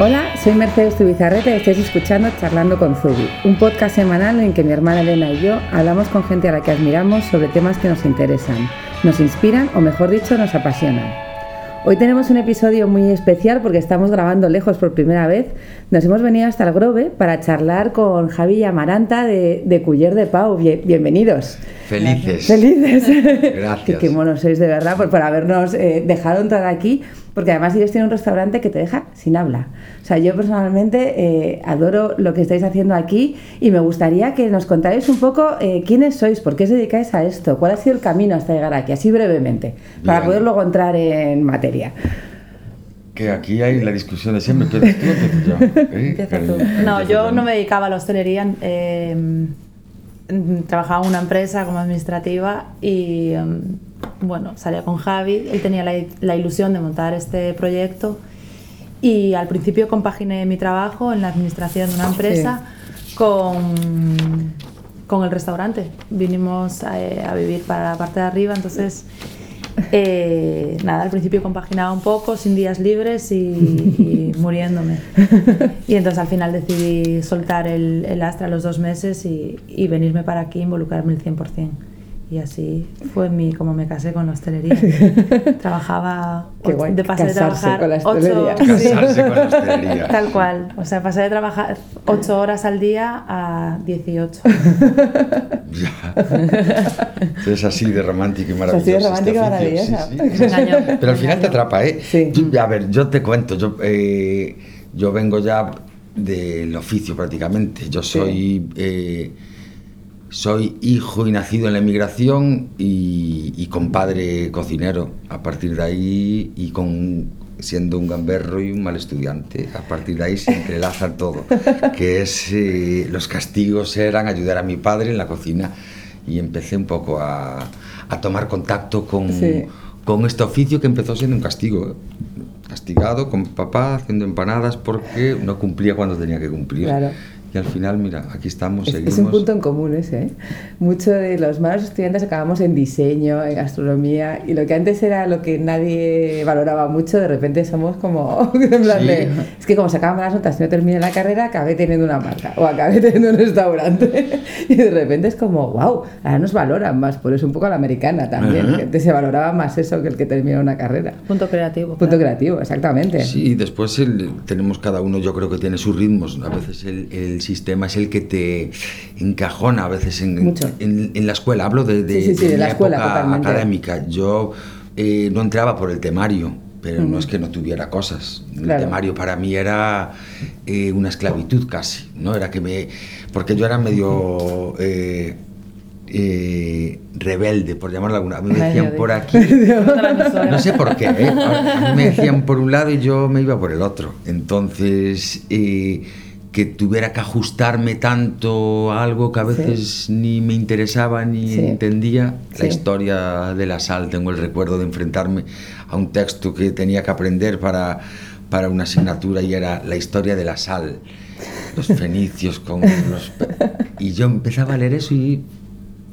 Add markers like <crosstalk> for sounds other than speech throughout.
Hola, soy Mercedes Tubizarreta y estáis escuchando Charlando con Zubi, un podcast semanal en que mi hermana Elena y yo hablamos con gente a la que admiramos sobre temas que nos interesan, nos inspiran o mejor dicho nos apasionan. Hoy tenemos un episodio muy especial porque estamos grabando lejos por primera vez. Nos hemos venido hasta el Grove para charlar con Javi y Amaranta de, de Culler de Pau. Bien- bienvenidos. Felices. Felices. Gracias. qué, <laughs> qué monos sois de verdad por, por habernos eh, dejado entrar aquí, porque además ellos tienen un restaurante que te deja sin habla. O sea, yo personalmente eh, adoro lo que estáis haciendo aquí y me gustaría que nos contarais un poco eh, quiénes sois, por qué os dedicáis a esto, cuál ha sido el camino hasta llegar aquí, así brevemente, para Bien. poder luego entrar en materia. Que aquí hay la discusión de siempre. <laughs> ¿Empiezas tú yo? ¿Eh. No, yo no me dedicaba a la hostelería. eh, trabajaba en una empresa como administrativa y mm, bueno, salía con Javi. Él tenía la, la ilusión de montar este proyecto y al principio compaginé mi trabajo en la administración de una empresa con, con el restaurante. Vinimos a, a vivir para la parte de arriba, entonces eh, nada, al principio compaginaba un poco, sin días libres y, y <laughs> muriéndome. Y entonces al final decidí soltar el, el Astra los dos meses y, y venirme para aquí, involucrarme el 100%. Y así fue mi, como me casé con la hostelería. <laughs> Trabajaba, Qué ocho- guay, de pasé de trabajar con la ocho- hostelería. sí. Casarse con la <laughs> hostelería. Tal cual. O sea, pasé de trabajar 8 horas al día a 18. <laughs> Ya. Es así de romántico y maravilloso. así de este romántico y oficio, maravillosa. sí, sí. Pero al final te atrapa, ¿eh? Sí. Yo- a ver, yo te cuento. Yo, eh, yo vengo ya del oficio prácticamente. Yo soy. eh, soy hijo y nacido en la emigración y, y compadre cocinero. A partir de ahí, y con siendo un gamberro y un mal estudiante, a partir de ahí se entrelaza <laughs> todo. Que es eh, los castigos eran ayudar a mi padre en la cocina y empecé un poco a, a tomar contacto con, Sí. con este oficio que empezó siendo un castigo. Castigado con papá haciendo empanadas porque no cumplía cuando tenía que cumplir. Claro. Y al final, mira, aquí estamos, Es, seguimos. es un punto en común ese. ¿eh? Muchos de los malos estudiantes acabamos en diseño, en gastronomía, y lo que antes era lo que nadie valoraba mucho, de repente somos como. <laughs> en plan Sí. de, es que como sacaban malas notas y no terminé la carrera, acabé teniendo una marca o acabé <laughs> teniendo un restaurante. <laughs> y de repente es como, wow, ahora nos valoran más, por eso un poco a la americana también. Ajá. que antes se valoraba más eso que el que termina una carrera. Punto creativo. Punto claro. creativo, exactamente. Sí, y después el- tenemos cada uno, yo creo que tiene sus ritmos. A veces el, el sistema es el que te encajona, a veces en, Mucho. en, en la escuela. Hablo de, de, Sí, sí, sí, de de mi la escuela, época totalmente. académica. Yo eh, no entraba por el temario, pero no es que no tuviera cosas. El temario para mí era eh, una esclavitud casi, ¿no? Era que me... Porque yo era medio... eh, eh, rebelde, por llamarlo alguna. A mí me decían de- por <laughs> aquí. No sé por qué, ¿eh? A mí me decían por un lado y yo me iba por el otro. Entonces, eh, que tuviera que ajustarme tanto a algo que a veces ni me interesaba ni Sí. entendía. Sí. La historia de la sal, tengo el recuerdo de enfrentarme a un texto que tenía que aprender para, para una asignatura y era la historia de la sal. Los fenicios con los... Y yo empezaba a leer eso y...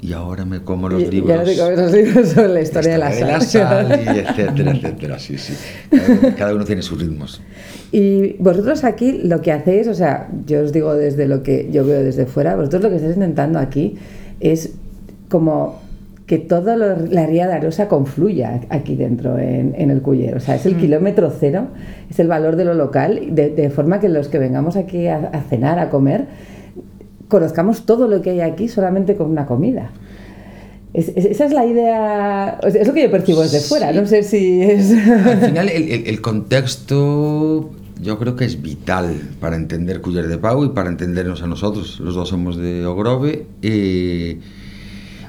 Y ahora me como los Y- libros. ahora te comes los libros sobre la historia de la sal. sal y <laughs> etcétera, etcétera. Sí, sí. Cada uno, cada uno tiene sus ritmos. Y vosotros aquí lo que hacéis, o sea, yo os digo desde lo que yo veo desde fuera, vosotros lo que estáis intentando aquí es como que toda la ría de Arosa confluya aquí dentro en, en el Culler. O sea, es el kilómetro cero, es el valor de lo local, de, de forma que los que vengamos aquí a, a cenar, a comer, conozcamos todo lo que hay aquí solamente con una comida. Es- es- esa es la idea, o sea, es lo que yo percibo desde fuera, no sé si es... <laughs> Al final, el, el- el contexto yo creo que es vital para entender Culler de Pau y para entendernos a nosotros. Los dos somos de Ogrove. eh,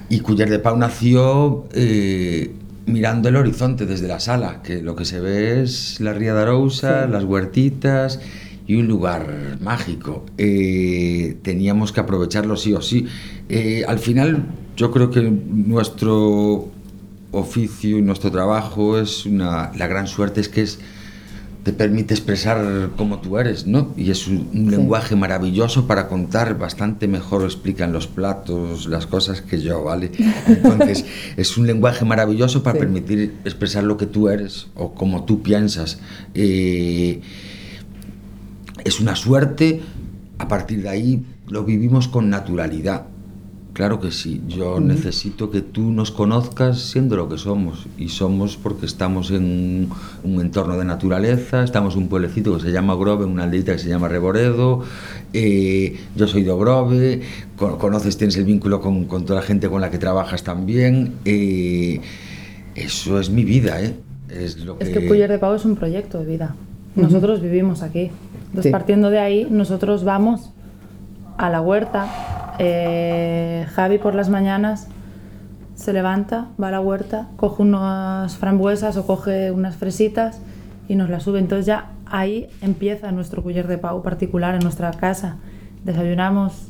y Culler de Pau nació eh, mirando el horizonte desde la sala, que lo que se ve es la Ría de Arousa, Sí. las huertitas y un lugar mágico. Eh, teníamos que aprovecharlo sí o sí. Eh, al final, yo creo que nuestro oficio y nuestro trabajo es una. La gran suerte es que es te permite expresar como tú eres, ¿no? Y es un, un Sí. lenguaje maravilloso para contar, bastante mejor explican los platos, las cosas que yo, ¿vale? Entonces, <laughs> es un lenguaje maravilloso para Sí. permitir expresar lo que tú eres o como tú piensas. Eh, es una suerte, a partir de ahí lo vivimos con naturalidad. Claro que sí, yo necesito que tú nos conozcas siendo lo que somos. Y somos porque estamos en un, entorno de naturaleza, estamos en un pueblecito que se llama Grove, en una aldeita que se llama Reboredo, eh, yo soy de Grove, conoces, tienes el vínculo con, con, toda la gente con la que trabajas también, eh, eso es mi vida, ¿eh? Es, lo que... es que Puyer de Pau es un proyecto de vida, nosotros vivimos aquí, entonces partiendo de ahí nosotros vamos a la huerta, eh, Javi por las mañanas se levanta, va a la huerta, coge unas frambuesas o coge unas fresitas y nos las sube. Entonces ya ahí empieza nuestro cuyer de pau particular en nuestra casa. Desayunamos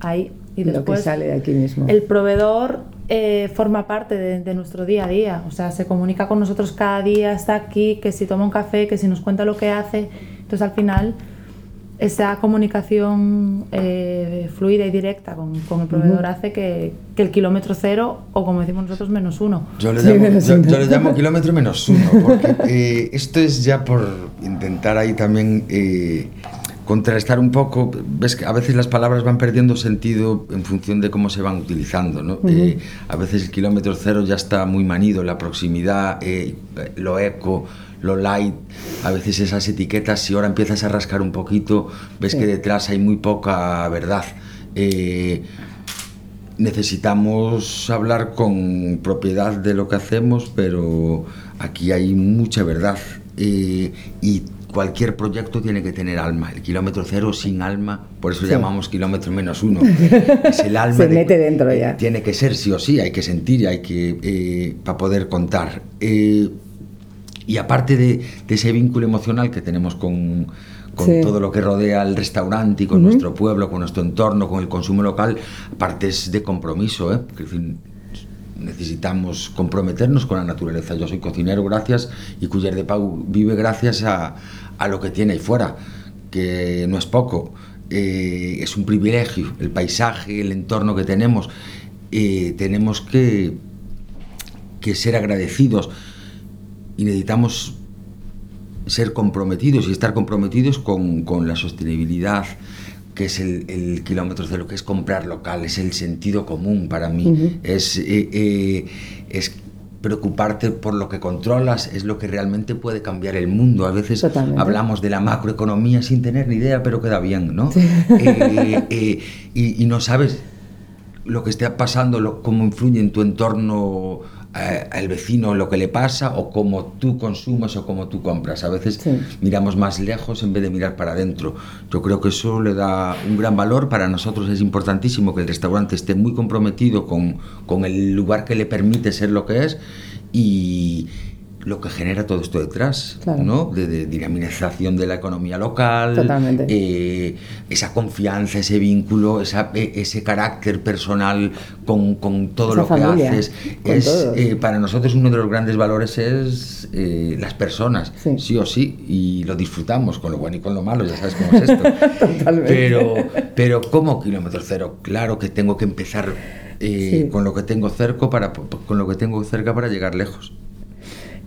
ahí y después Lo que sale de aquí mismo. El proveedor eh, forma parte de, de, nuestro día a día, o sea, se comunica con nosotros cada día, está aquí, que si toma un café, que si nos cuenta lo que hace. Entonces al final esa comunicación eh, fluida y directa con, con el proveedor hace que, que, el kilómetro cero, o como decimos nosotros, menos uno. Yo le llamo, yo, yo le llamo <laughs> kilómetro menos uno, porque eh, esto es ya por intentar ahí también eh, contrastar un poco. Ves que a veces las palabras van perdiendo sentido en función de cómo se van utilizando. ¿no? a veces el kilómetro cero ya está muy manido, la proximidad, lo eco lo light, a veces esas etiquetas, si ahora empiezas a rascar un poquito, ves que detrás hay muy poca verdad. Eh, necesitamos hablar con propiedad de lo que hacemos, pero aquí hay mucha verdad. Eh, y cualquier proyecto tiene que tener alma. El kilómetro cero sin alma, por eso llamamos kilómetro menos uno. <laughs> Es el alma. Se mete dentro ya. Tiene que ser sí o sí, hay que sentir, hay que eh, para poder contar. Y aparte de, ese vínculo emocional que tenemos con, todo lo que rodea el restaurante y con nuestro pueblo, con nuestro entorno, con el consumo local, aparte es de compromiso, ¿eh? necesitamos comprometernos con la naturaleza. Yo soy cocinero gracias y Cuyer de Pau vive gracias a, lo que tiene ahí fuera, que no es poco. Eh, es un privilegio, el paisaje, el entorno que tenemos. Eh, tenemos que, que ser agradecidos y necesitamos ser comprometidos y estar comprometidos con, con la sostenibilidad, que es el, el, kilómetro cero, que es comprar local, es el sentido común para mí, es, eh, eh, es preocuparte por lo que controlas, es lo que realmente puede cambiar el mundo. A veces hablamos de la macroeconomía sin tener ni idea, pero queda bien, ¿no? Eh, y, y, no sabes lo que está pasando, lo, cómo influye en tu entorno al vecino lo que le pasa o cómo tú consumas o cómo tú compras. A veces miramos más lejos en vez de mirar para adentro. Yo creo que eso le da un gran valor. Para nosotros es importantísimo que el restaurante esté muy comprometido con, con el lugar que le permite ser lo que es y, lo que genera todo esto detrás, ¿no? De, dinamización de la economía local, eh, esa confianza, ese vínculo, esa, e, ese carácter personal con, con todo lo que haces. Es, eh, para nosotros uno de los grandes valores es eh, las personas, sí. o sí, y lo disfrutamos con lo bueno y con lo malo, ya sabes cómo es <laughs> esto. pero, pero ¿cómo kilómetro cero? Claro que tengo que empezar con lo que tengo cerca para, con lo que tengo cerca para llegar lejos.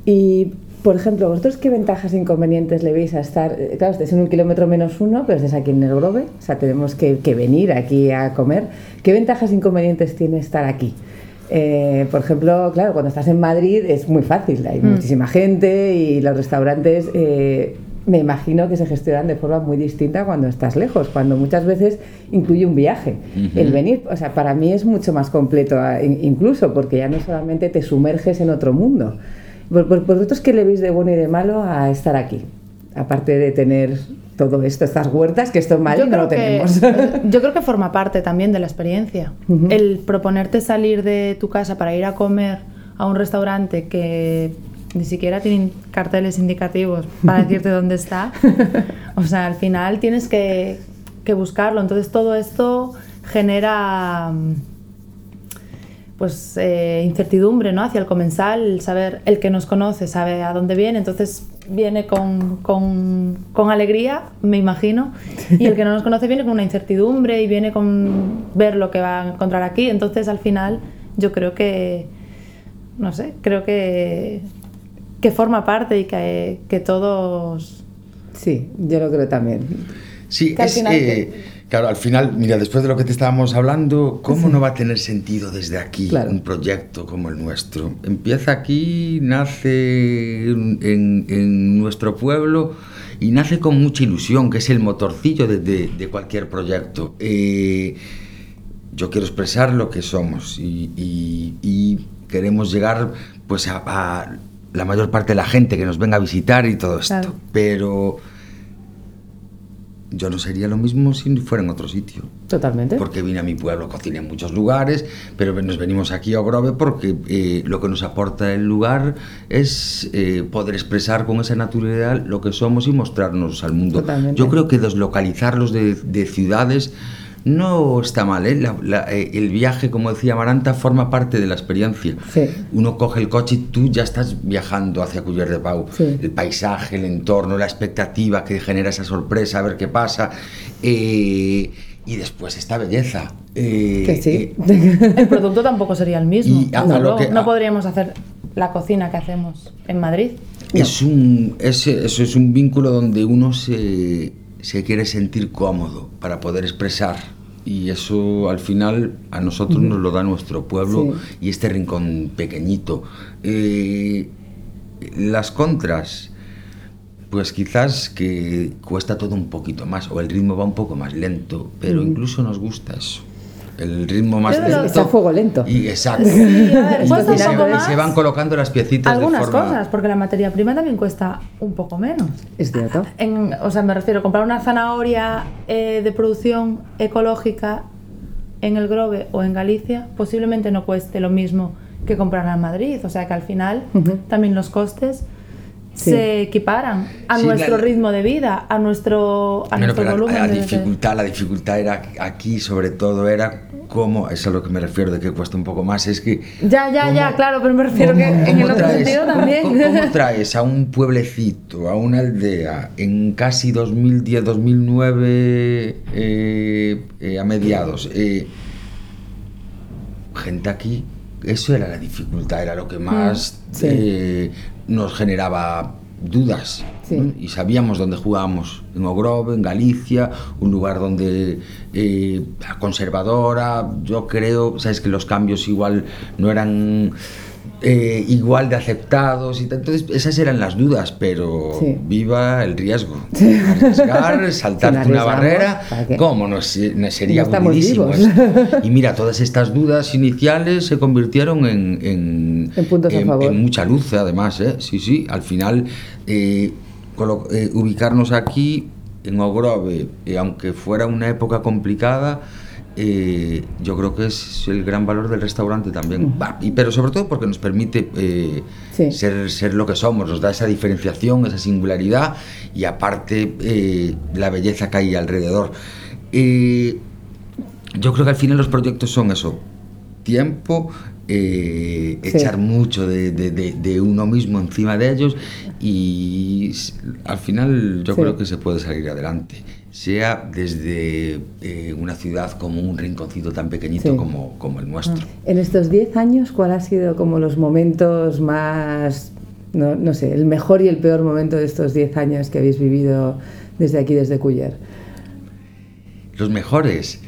Y, por ejemplo, ¿vosotros qué ventajas e inconvenientes le veis a estar? Eh, claro, estáis en un kilómetro menos uno, pero estáis aquí en el Grove, o sea, tenemos que, venir aquí a comer. ¿Qué ventajas e inconvenientes tiene estar aquí? Eh, por ejemplo, claro, cuando estás en Madrid es muy fácil, hay mm. muchísima gente y los restaurantes eh, me imagino que se gestionan de forma muy distinta cuando estás lejos, cuando muchas veces incluye un viaje. El venir, o sea, para mí es mucho más completo incluso porque ya no solamente te sumerges en otro mundo, ¿Vosotros qué le veis de bueno y de malo a estar aquí? Aparte de tener todo esto, estas huertas, que esto en Madrid no lo tenemos. <laughs> yo creo que forma parte también de la experiencia. El proponerte salir de tu casa para ir a comer a un restaurante que ni siquiera tiene carteles indicativos para <laughs> decirte dónde está. O sea, al final tienes que, que buscarlo. Entonces todo esto genera pues eh, incertidumbre ¿no? hacia el comensal, saber, el que nos conoce sabe a dónde viene, entonces viene con, con, con, alegría, me imagino, y el que no nos conoce viene con una incertidumbre y viene con ver lo que va a encontrar aquí, entonces al final yo creo que, no sé, creo que, que forma parte y que, que todos Sí, yo lo creo también. Sí, Que al es, final eh, claro, al final, mira, después de lo que te estábamos hablando, ¿cómo no va a tener sentido desde aquí Claro. un proyecto como el nuestro? Empieza aquí, nace en, en- en nuestro pueblo y nace con mucha ilusión, que es el motorcillo de, de- de cualquier proyecto. Eh, yo quiero expresar lo que somos y, y- y queremos llegar pues a, a la mayor parte de la gente que nos venga a visitar y todo esto. Claro. Pero yo no sería lo mismo si fuera en otro sitio. Totalmente. Porque vine a mi pueblo, cociné en muchos lugares, pero nos venimos aquí a Ogrove porque eh, lo que nos aporta el lugar es eh, poder expresar con esa naturalidad lo que somos y mostrarnos al mundo. Totalmente. Yo creo que deslocalizarlos de, de ciudades no está mal. ¿eh? La- la- eh, el viaje, como decía Maranta, forma parte de la experiencia. Sí. Uno coge el coche y tú ya estás viajando hacia Culler de Pau. Sí. El paisaje, el entorno, la expectativa que genera esa sorpresa, a ver qué pasa. eh, y después esta belleza. eh, Que sí. eh, El producto tampoco sería el mismo. Y a- desde a lo luego. que- no podríamos hacer la cocina que hacemos en Madrid. es un, es- eso es un vínculo donde uno se, se quiere sentir cómodo para poder expresar. Y eso al final a nosotros nos lo da nuestro pueblo Sí. y este rincón pequeñito. Eh, las contras, pues quizás que cuesta todo un poquito más o el ritmo va un poco más lento, pero incluso nos gusta eso. El ritmo más lento. Está a fuego lento. Y exacto. Sí, a ver, Y se, y más. se van colocando las piecitas Algunas de forma... cosas, porque la materia prima también cuesta un poco menos. Es cierto. En- o sea, me refiero, comprar una zanahoria eh, de producción ecológica en el Grove o en Galicia posiblemente no cueste lo mismo que comprarla en Madrid. O sea que al final Ujú. también los costes Sí. se equiparan a Sí, nuestro la- ritmo de vida, a nuestro, a nuestro la- volumen. la, de- de- dificultad, la dificultad era aquí, sobre todo, era cómo, es a lo que me refiero de que cuesta un poco más, es que... Ya, ya, ya, cómo- claro, pero me refiero que en el ¿Cómo otro traes, sentido cómo- también. cómo- cómo traes a un pueblecito, a una aldea, en casi 2010, 2009, eh, eh, a mediados? eh, gente aquí, eso era la dificultad, era lo que más Mm, sí. eh, nos generaba dudas. Sí. ¿no? Y sabíamos dónde jugábamos, en Ogrove, en Galicia, un lugar donde eh, conservadora, yo creo, sabes que los cambios igual no eran eh, igual de aceptados y tal. Entonces esas eran las dudas, pero Sí. viva el riesgo. <laughs> Arriesgar, saltarte Si una barrera. ¿cómo no, no sería No? <laughs> Y mira, todas estas dudas iniciales se convirtieron en, en, En puntos a favor. en mucha luz, además, ¿eh? Sí, sí, al final eh, ubicarnos aquí en Ogrove, aunque fuera una época complicada, eh, yo creo que es el gran valor del restaurante también. Y, pero sobre todo porque nos permite eh, Sí. ser, ser lo que somos, nos da esa diferenciación, esa singularidad y aparte eh, la belleza que hay alrededor. Yo creo que al final los proyectos son eso, tiempo, eh, Sí. echar mucho de, de- de- de uno mismo encima de ellos y al final yo Sí. creo que se puede salir adelante, sea desde eh, una ciudad como un rinconcito tan pequeñito Sí. como, como el nuestro. En estos 10 años, ¿cuál ha sido como los momentos más, no, no sé, el mejor y el peor momento de estos 10 años que habéis vivido desde aquí, desde Culler? Los mejores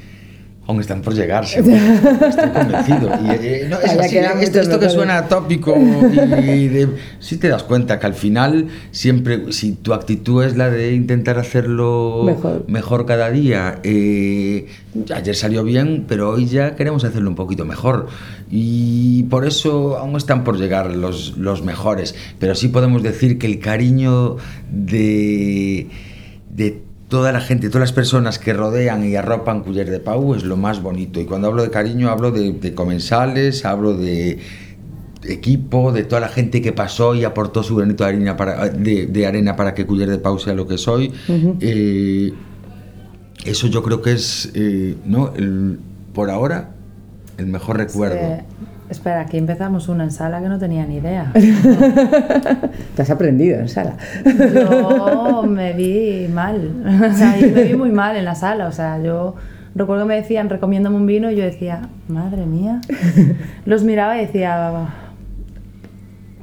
aún están por llegar, <laughs> seguro. estoy convencido. Y, eh, no, es Todavía así, quedan esto, que suena tópico, y de, si te das cuenta que al final, siempre, si tu actitud es la de intentar hacerlo Mejor. cada día, eh, ayer salió bien, pero hoy ya queremos hacerlo un poquito mejor. Y por eso aún están por llegar los, los mejores. Pero sí podemos decir que el cariño de, de toda la gente, todas las personas que rodean y arropan Culler de Pau es lo más bonito. Y cuando hablo de cariño hablo de, de comensales, hablo de equipo, de toda la gente que pasó y aportó su granito de arena para, de, de arena para que Culler de Pau sea lo que soy. Eh, eso yo creo que es, eh, ¿no? El- por ahora, el mejor recuerdo. Espera, aquí empezamos una en sala que no tenía ni idea. <laughs> Te has aprendido en sala. Yo me vi mal, o sea, yo me vi muy mal en la sala, o sea, yo recuerdo que me decían, recomiéndame un vino, y yo decía, madre mía, los miraba y decía,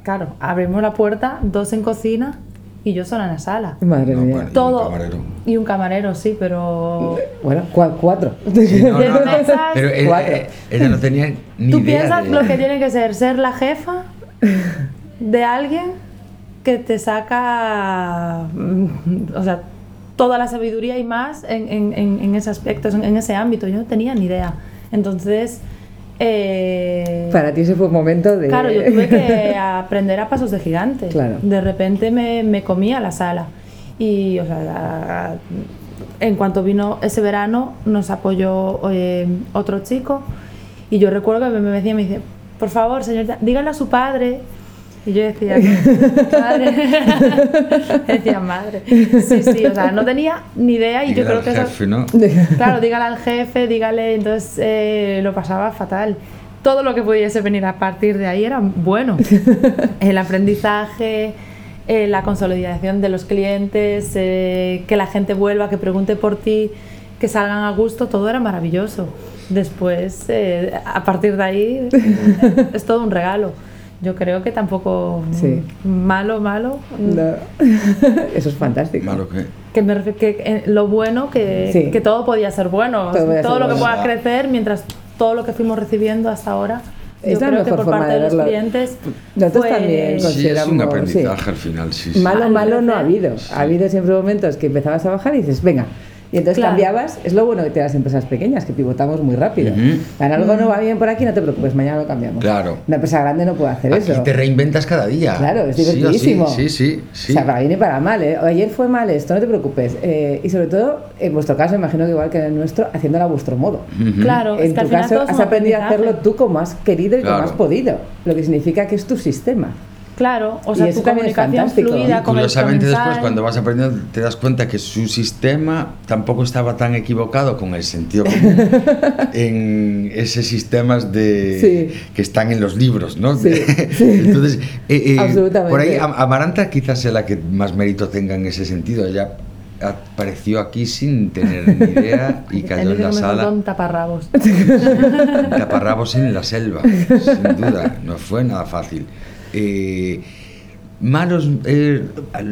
claro, abrimos la puerta, dos en cocina y yo sola en la sala. Madre No, mía. bueno, y un Todo. camarero. Y un camarero, sí, pero... Bueno, cua- cuatro. Sí, no, no, Diez no, mesas, Pero eh, cuatro. ella no tenía ni Tú idea. piensas de- lo que tiene que ser ser la jefa de alguien que te saca, mm, o sea, toda la sabiduría y más en, en- en- ese aspecto, en ese ámbito. Yo no tenía ni idea. Entonces, eh, Para ti ese fue un momento de... claro, yo tuve que <laughs> aprender a pasos de gigante. Claro. De repente me, me comía la sala. Y, o sea, la- en cuanto vino ese verano, nos apoyó eh, otro chico. Y yo recuerdo que me me decía, me dice, por favor, señorita, dígale a su padre. Y yo decía, madre. <laughs> decía, madre. Sí, sí, o sea, <laughs> no tenía ni idea y yo creo al que eso- jefe, ¿no? Claro, dígale al jefe, dígale, entonces eh, lo pasaba fatal. Todo lo que pudiese venir a partir de ahí era bueno. <laughs> El aprendizaje, eh, la consolidación de los clientes, eh, que la gente vuelva, que pregunte por ti, que salgan a gusto, todo era maravilloso. Después, eh, a partir de ahí, es todo un regalo. Yo creo que tampoco Sí. malo, malo. No. <laughs> Eso es fantástico. Malo que. Que, me que eh, lo bueno, que, Sí. que todo podía ser bueno. Todo podía ser lo que bueno. pueda crecer, mientras todo lo que fuimos recibiendo hasta ahora. Es yo la creo que mejor por forma parte de de los verlo. clientes. Nosotros fue- también Sí, es un Consideramos, aprendizaje sí. al final, sí. sí. Malo, Al malo no ha habido. Ha habido siempre momentos que empezabas a bajar y dices, venga. Y entonces Claro. cambiabas. Es lo bueno que te las empresas pequeñas, que pivotamos muy rápido. Dan algo no va bien por aquí, no te preocupes, mañana lo cambiamos. Claro. Una empresa grande no puede hacer Aquí eso. te reinventas cada día. Claro, es sí, divertidísimo. Sí, sí, sí. O sea, para bien y para mal, ¿eh? Ayer fue mal esto, no te preocupes. Eh, y sobre todo, en vuestro caso, imagino que igual que en el nuestro, haciéndolo a vuestro modo. Ujú. Claro, es en que al tu final caso, es has aprendido a hacerlo tú como has querido y como Claro. has podido. Lo que significa que es tu sistema. Claro, o sea, tu es comunicación fluida con el curiosamente después cuando vas aprendiendo te das cuenta que su sistema tampoco estaba tan equivocado con el sentido común <laughs> en esos sistemas de Sí. que están en los libros, ¿no? Sí, <laughs> sí. Entonces, eh, eh, Absolutamente. por ahí Am- Amaranta quizás sea la que más mérito tenga en ese sentido. Ella apareció aquí sin tener ni idea y <laughs> cayó en la sala. un taparrabos. taparrabos en la selva, sin duda, no fue nada fácil. Eh, malos, eh,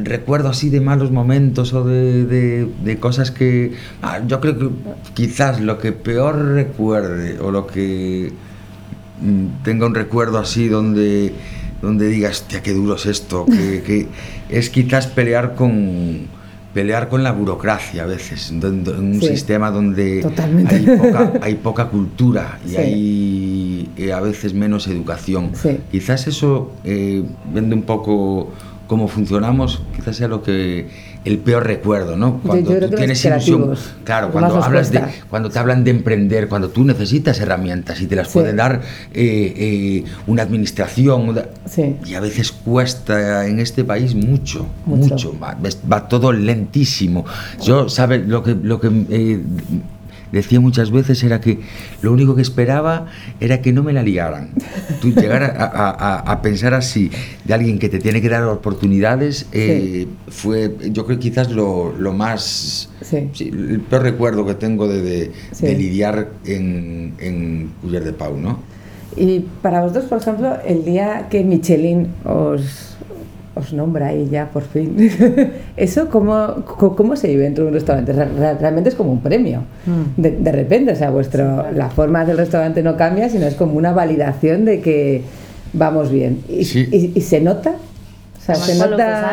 recuerdo así de malos momentos o de, de- cosas que... ah, yo creo que quizás lo que peor recuerde o lo que mm, tenga un recuerdo así donde, donde diga, hostia, qué duro es esto, que es quizás pelear con pelear con la burocracia a veces, en un Sí. sistema donde hay poca, hay poca cultura y Sí. hay eh, a veces menos educación. Sí. Quizás eso, eh, viendo un poco cómo funcionamos, quizás sea lo que el peor recuerdo, ¿no? Cuando yo tú tienes ilusión, claro, cuando hablas de, cuando te hablan de emprender, cuando tú necesitas herramientas y te las Sí. pueden dar eh, eh, una administración, una- Sí. y a veces cuesta en este país mucho, Mucho. mucho, va, ves- va todo lentísimo. Yo, ¿sabes? Lo que, lo que eh, decía muchas veces era que lo único que esperaba era que no me la liaran. Tú llegar a, a- a- pensar así de alguien que te tiene que dar oportunidades eh, fue, yo creo, quizás lo, lo más... Sí. sí, el peor recuerdo que tengo de, de- Sí. de lidiar en, en Culler de Pau, ¿no? Y para vosotros, por ejemplo, el día que Michelin os, os nombra ahí ya por fin, <laughs> ¿eso cómo, cómo se vive dentro de un restaurante? Re- re- Realmente es como un premio. Mm. De, de repente, o sea, vuestro, la forma del restaurante no cambia, sino es como una validación de que vamos bien. ¿Y, Sí. y- y se nota? O sea, Además, se con los dos nota...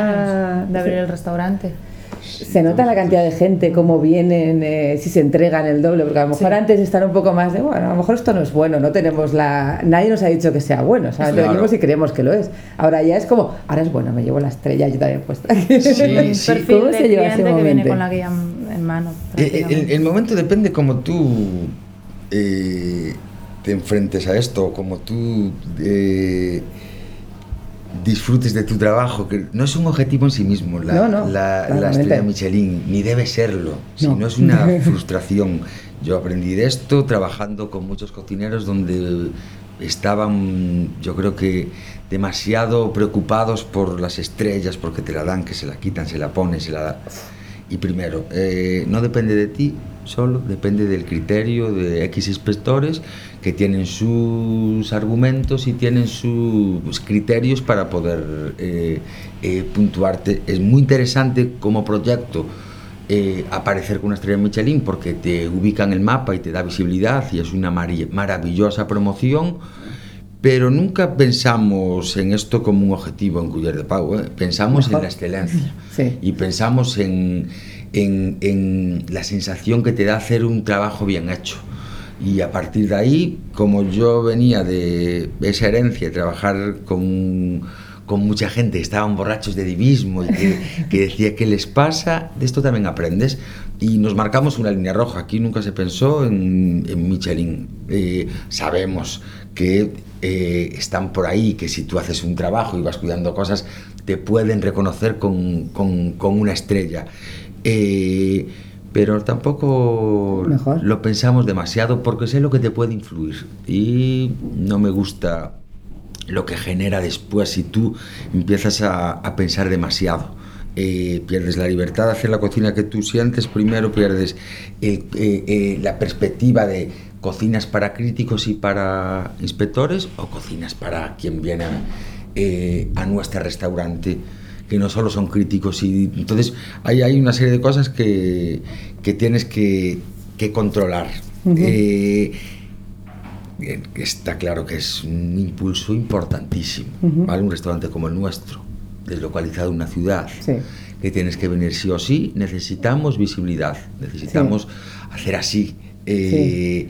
años de abrir el restaurante. Se nota la cantidad de gente, cómo vienen, eh, si se entregan el doble, porque a lo mejor Sí. antes están un poco más de, bueno, a lo mejor esto no es bueno, no tenemos la... Nadie nos ha dicho que sea bueno, ¿sabes? Claro. venimos y creemos que lo es. Ahora ya es como, ahora es bueno, me llevo la estrella yo también puesta. <laughs> Sí, sí. ¿Cómo se lleva ese que viene momento? con la guía en mano. Eh, eh, El, el momento depende como tú eh, te enfrentes a esto, como tú eh, disfrutes de tu trabajo, que no es un objetivo en sí mismo la, No, no, la- la estrella Michelin, ni debe serlo, No. sino es una <laughs> frustración. Yo aprendí de esto trabajando con muchos cocineros donde estaban, yo creo que demasiado preocupados por las estrellas, porque te la dan, que se la quitan, se la ponen, se la dan. Y primero, eh, no depende de ti, solo, depende del criterio de X inspectores que tienen sus argumentos y tienen sus criterios para poder eh, eh, puntuarte. Es muy interesante como proyecto eh, aparecer con una estrella Michelin porque te ubica en el mapa y te da visibilidad y es una maravillosa promoción. Pero nunca pensamos en esto como un objetivo en Cuyer de Pau, pensamos en la excelencia y pensamos en, en, la sensación que te da hacer un trabajo bien hecho. Y a partir de ahí, como yo venía de esa herencia trabajar con, con mucha gente estaban borrachos de divismo y <laughs> que, decía, ¿qué les pasa? De esto también aprendes. Y nos marcamos una línea roja. Aquí nunca se pensó en, en Michelin. Eh, sabemos que eh, están por ahí, que si tú haces un trabajo y vas cuidando cosas, te pueden reconocer con, con, con una estrella. Eh, pero tampoco lo pensamos demasiado porque sé lo que te puede influir y no me gusta lo que genera después si tú empiezas a, pensar demasiado. Eh, pierdes la libertad de hacer la cocina que tú sientes, primero pierdes eh, la perspectiva de cocinas para críticos y para inspectores o cocinas para quien viene a nuestro restaurante que no solo son críticos. Y, entonces hay, hay una serie de cosas que, que tienes que, que controlar. Eh, está claro que es un impulso importantísimo. ¿vale? Un restaurante como el nuestro, deslocalizado en una ciudad, que tienes que venir sí o sí, necesitamos visibilidad, necesitamos hacer así. Eh,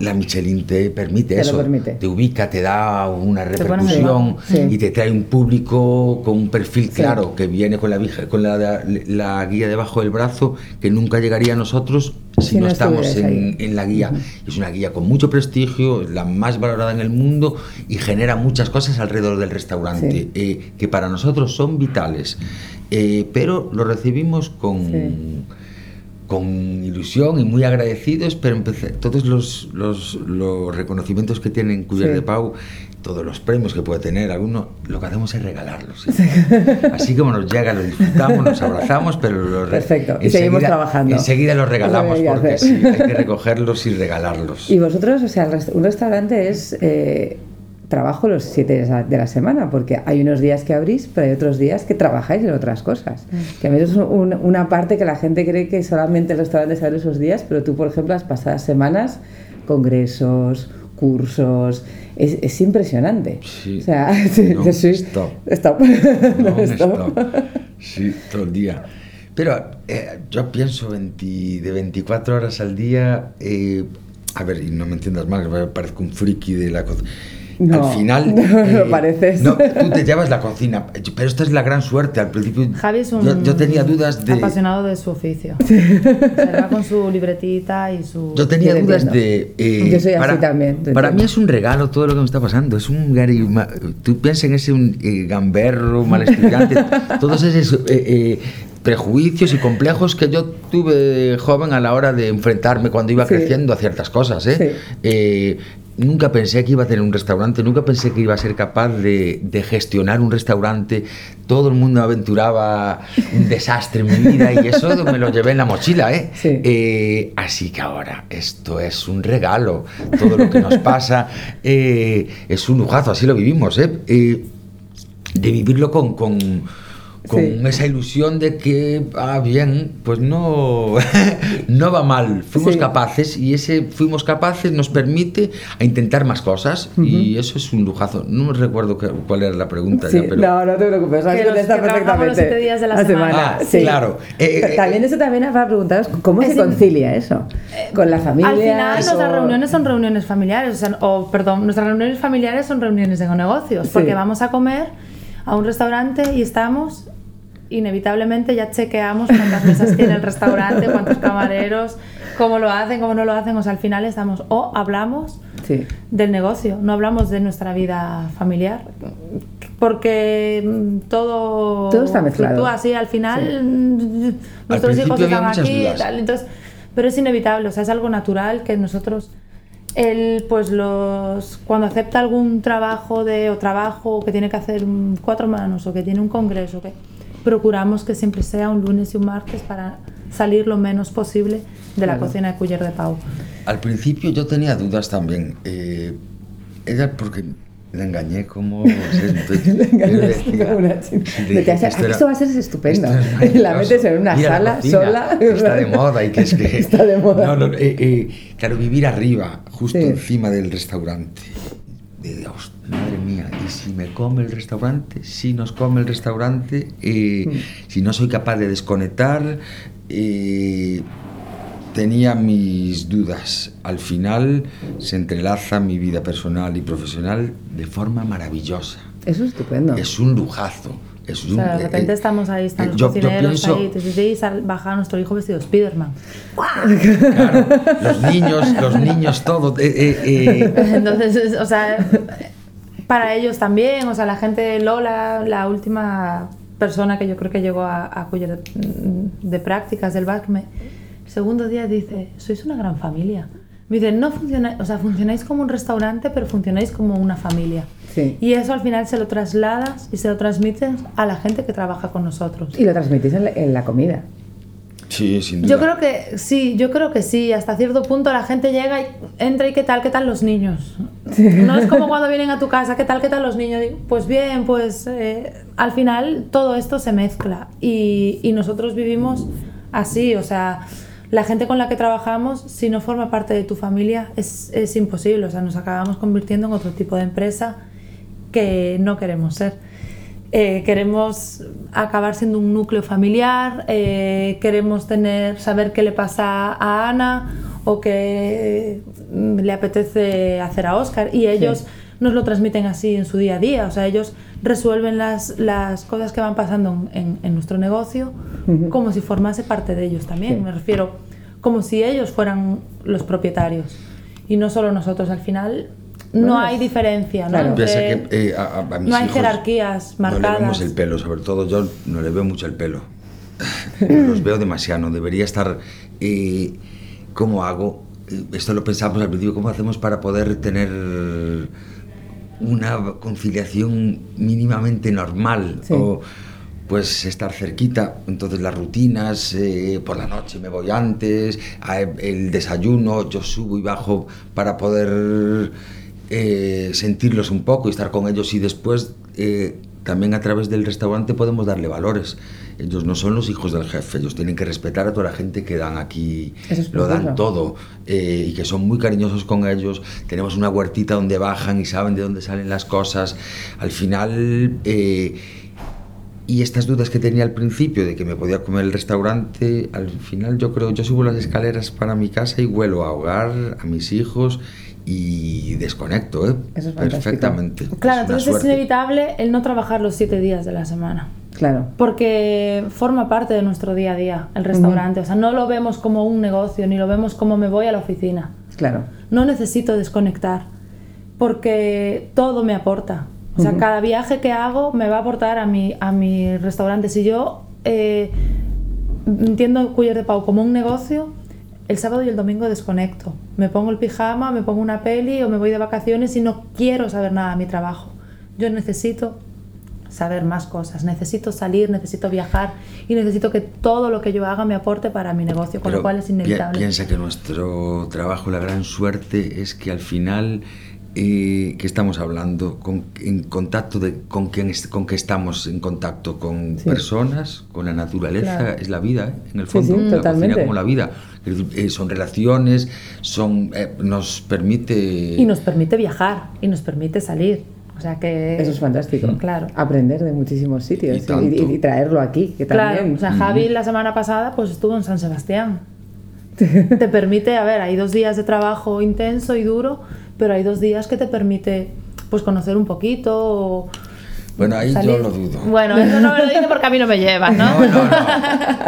la Michelin te permite eso, te ubica, te da una repercusión y te trae un público con un perfil claro que viene con la, con la, guía debajo del brazo que nunca llegaría a nosotros si, no, estamos en, la guía. Es una guía con mucho prestigio, la más valorada en el mundo y genera muchas cosas alrededor del restaurante eh, que para nosotros son vitales, eh, pero lo recibimos con con ilusión y muy agradecidos, pero empecé, todos los, los, los, reconocimientos que tienen Cuyer de Pau, todos los premios que puede tener alguno, lo que hacemos es regalarlos. <laughs> Así como nos llega, lo disfrutamos, nos abrazamos, pero los Perfecto, y seguimos trabajando. Enseguida los regalamos, porque sí, hay que recogerlos y regalarlos. <laughs> Y vosotros, o sea, un restaurante es... Eh, trabajo los siete días de la semana, porque hay unos días que abrís, pero hay otros días que trabajáis en otras cosas. Mm. Que a mí es una parte que la gente cree que solamente el restaurante se abre esos días, pero tú, por ejemplo, las pasadas semanas, congresos, cursos, es, impresionante. Sí. O sea, <laughs> sí, sí, stop. Stop. <laughs> No, stop. Sí, todo el día. Pero eh, yo pienso de 24 horas al día, eh, a ver, y no me entiendas mal, me parezco un friki de la cocina al final. <laughs> No, lo pareces. No, tú te llevas la cocina, pero esta es la gran suerte. Al principio Javi es un yo, tenía dudas de. Apasionado de su oficio. Se va con su libretita y su. Yo tenía dudas de. Eh, yo soy así también. Para mí es un regalo todo lo que me está pasando. Es un. Tú piensas en ese un, eh, gamberro, mal estudiante, <laughs> todos esos. Eh, prejuicios y complejos que yo tuve joven a la hora de enfrentarme cuando iba creciendo a ciertas cosas. ¿eh? Eh, nunca pensé que iba a tener un restaurante, nunca pensé que iba a ser capaz de, gestionar un restaurante. Todo el mundo aventuraba un desastre en mi vida y eso me lo llevé en la mochila. ¿eh? eh así que ahora esto es un regalo. Todo lo que nos pasa eh, es un lujazo, así lo vivimos. ¿eh? eh de vivirlo con, con con esa ilusión de que, ah, bien, pues no, <laughs> no va mal, fuimos capaces y ese fuimos capaces nos permite a intentar más cosas y eso es un lujazo. No me recuerdo cuál era la pregunta. Ya, pero... No, no te preocupes, que, está perfectamente. Los siete días de la, semana. Ah, claro. Eh, eh, también eso también para preguntaros cómo se concilia eso eh, con la familia. Al final nuestras reuniones son reuniones familiares, o, sea, o, perdón, nuestras reuniones familiares son reuniones de negocios, porque vamos a comer a un restaurante y estamos inevitablemente ya chequeamos cuántas mesas tiene el restaurante, <laughs> cuántos camareros, cómo lo hacen, cómo no lo hacen. O sea, al final estamos o hablamos del negocio, no hablamos de nuestra vida familiar, porque mm, todo, todo está mezclado. así al final mm, nuestros hijos están aquí, tal, entonces, pero es inevitable, o sea, es algo natural que nosotros el, pues los, cuando acepta algún trabajo de, o trabajo que tiene que hacer cuatro manos o que tiene un congreso, que procuramos que siempre sea un lunes y un martes para salir lo menos posible de la cocina de Culler de Pau. Al principio yo tenía dudas también. eh, era porque la engañé como... <laughs> Le engañaste como una hace- esto va a ser estupendo. <laughs> La metes en una Mira sala cocina, sola. Está de moda y que es que... <laughs> Está de moda. No, no, eh, eh, claro, vivir arriba, justo Sí. encima del restaurante. De Dios, madre mía, ¿y si me come el restaurante? Si nos come el restaurante, eh, Mm. si no soy capaz de desconectar, tenía mis dudas. Al final se entrelaza mi vida personal y profesional de forma maravillosa. Eso es estupendo. Es un lujazo. Es O un, sea, de eh, repente eh, estamos ahí, están eh, los yo- yo cocineros pienso- ahí, veis bajar a nuestro hijo vestido de Spiderman. Claro, <laughs> los niños, los niños, todo. eh, eh, eh, Entonces, es- o sea, para ellos también, o sea, la gente de Lola, la última persona que yo creo que llegó a, a Culler de, de prácticas del BACME, segundo día dice, sois una gran familia. Me dice, no funciona, o sea, funcionáis como un restaurante, pero funcionáis como una familia. Sí. Y eso al final se lo trasladas y se lo transmites a la gente que trabaja con nosotros. Y lo transmitís en la, en la comida. sí, sin duda. Yo creo que sí, yo creo que sí. Hasta cierto punto la gente llega y entra y qué tal, qué tal los niños. No es como cuando vienen a tu casa, qué tal, qué tal los niños. Digo, Pues bien, pues eh, al final todo esto se mezcla y, y nosotros vivimos así, o sea, la gente con la que trabajamos, si no forma parte de tu familia, es, es imposible. O sea, nos acabamos convirtiendo en otro tipo de empresa que no queremos ser. Eh, queremos acabar siendo un núcleo familiar, eh, queremos tener, saber qué le pasa a Ana o qué mm, le apetece hacer a Oscar y ellos nos lo transmiten así en su día a día, o sea, ellos resuelven las, las cosas que van pasando en, en nuestro negocio Ujú. como si formase parte de ellos también, Sí. me refiero, como si ellos fueran los propietarios y no solo nosotros, al final no Bueno, hay diferencia, ¿no? claro. Entre- que eh, a, a- mis no hay jerarquías No le vemos marcadas. el pelo, sobre todo yo no le veo mucho el pelo. <laughs> Los veo demasiado. Debería estar. eh, ¿Cómo hago? Eh, Esto lo pensamos al principio. ¿Cómo hacemos para poder tener una conciliación mínimamente normal? Sí. O, pues estar cerquita, entonces las rutinas, eh, por la noche me voy antes, el desayuno, yo subo y bajo para poder eh, sentirlos un poco y estar con ellos y después eh, también a través del restaurante podemos darle valores. Ellos no son los hijos del jefe, ellos tienen que respetar a toda la gente que dan aquí, es lo dan todo eh, y que son muy cariñosos con ellos. Tenemos una huertita donde bajan y saben de dónde salen las cosas. Al final... eh, y estas dudas que tenía al principio de que me podía comer el restaurante, al final yo creo, yo subo las escaleras para mi casa y vuelo a hogar, a mis hijos y desconecto, ¿eh? Eso es. Perfectamente. Claro, Es entonces es suerte. inevitable el no trabajar los siete días de la semana. Claro. Porque forma parte de nuestro día a día, el restaurante. O sea, no lo vemos como un negocio, ni lo vemos como me voy a la oficina. Claro. No necesito desconectar, porque todo me aporta. O sea, cada viaje que hago me va a aportar a mi, a mi restaurante. Si yo eh, entiendo Cuyer de Pau como un negocio, el sábado y el domingo desconecto. Me pongo el pijama, me pongo una peli o me voy de vacaciones y no quiero saber nada de mi trabajo. Yo necesito saber más cosas, necesito salir, necesito viajar y necesito que todo lo que yo haga me aporte para mi negocio, con Pero lo cual es inevitable. Piensa que nuestro trabajo, la gran suerte es que al final eh, que estamos hablando con, en contacto de con quién es- con qué estamos en contacto con Sí. personas, con la naturaleza, Claro. es la vida, ¿eh? en el Sí, fondo, sí, la totalmente. cocina como la vida. Eh, son relaciones, son eh, nos permite Y nos permite viajar y nos permite salir. O sea que. Eso es fantástico. Claro. Aprender de muchísimos sitios Y y, y traerlo aquí, que Claro, también. o sea, Javi la semana pasada pues estuvo en San Sebastián. <laughs> te permite, a ver, hay dos días de trabajo intenso y duro, pero hay dos días que te permite pues conocer un poquito o Bueno, ahí salir. yo lo dudo. Bueno, eso no me lo dice porque a mí no me llevas, ¿no? No, no, no.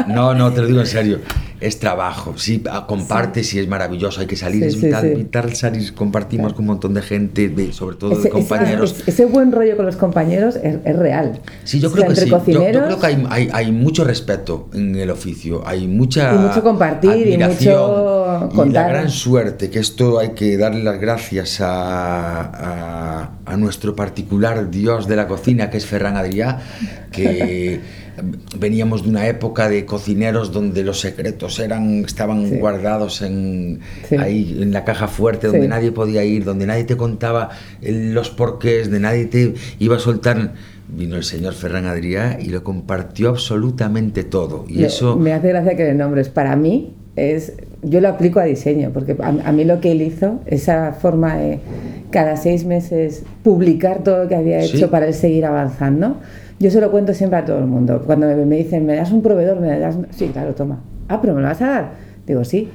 <laughs> No, no, te lo digo en serio. Es trabajo. Sí, ah, comparte, sí. es maravilloso, hay que salir, Sí, es vital, sí. vital salir, compartimos con un montón de gente, de- sobre todo de compañeros. ese- ese buen rollo con los compañeros es, es real. Sí, yo O creo sea, que entre sí. Yo- Yo, cocineros, creo que hay, hay, hay mucho respeto en el oficio, hay mucha Y mucho compartir y mucho y contar. la gran suerte, que esto hay que darle las gracias a, a- a nuestro particular dios de la cocina, que es Ferran Adrià, que <laughs> veníamos de una época de cocineros donde los secretos eran estaban Sí. guardados en Sí. ahí en la caja fuerte donde Sí. nadie podía ir donde nadie te contaba los porqués de nadie te iba a soltar vino el señor Ferran Adrià y lo compartió absolutamente todo y me, eso me hace gracia que le nombres. Para mí, es yo lo aplico a diseño, porque a, a mí lo que él hizo, esa forma de cada seis meses publicar todo lo que había hecho para él seguir avanzando, yo se lo cuento siempre a todo el mundo. Cuando me, dicen, ¿me das un proveedor? ¿Me das? Sí, claro, toma. Ah, pero ¿me lo vas a dar? Digo, sí.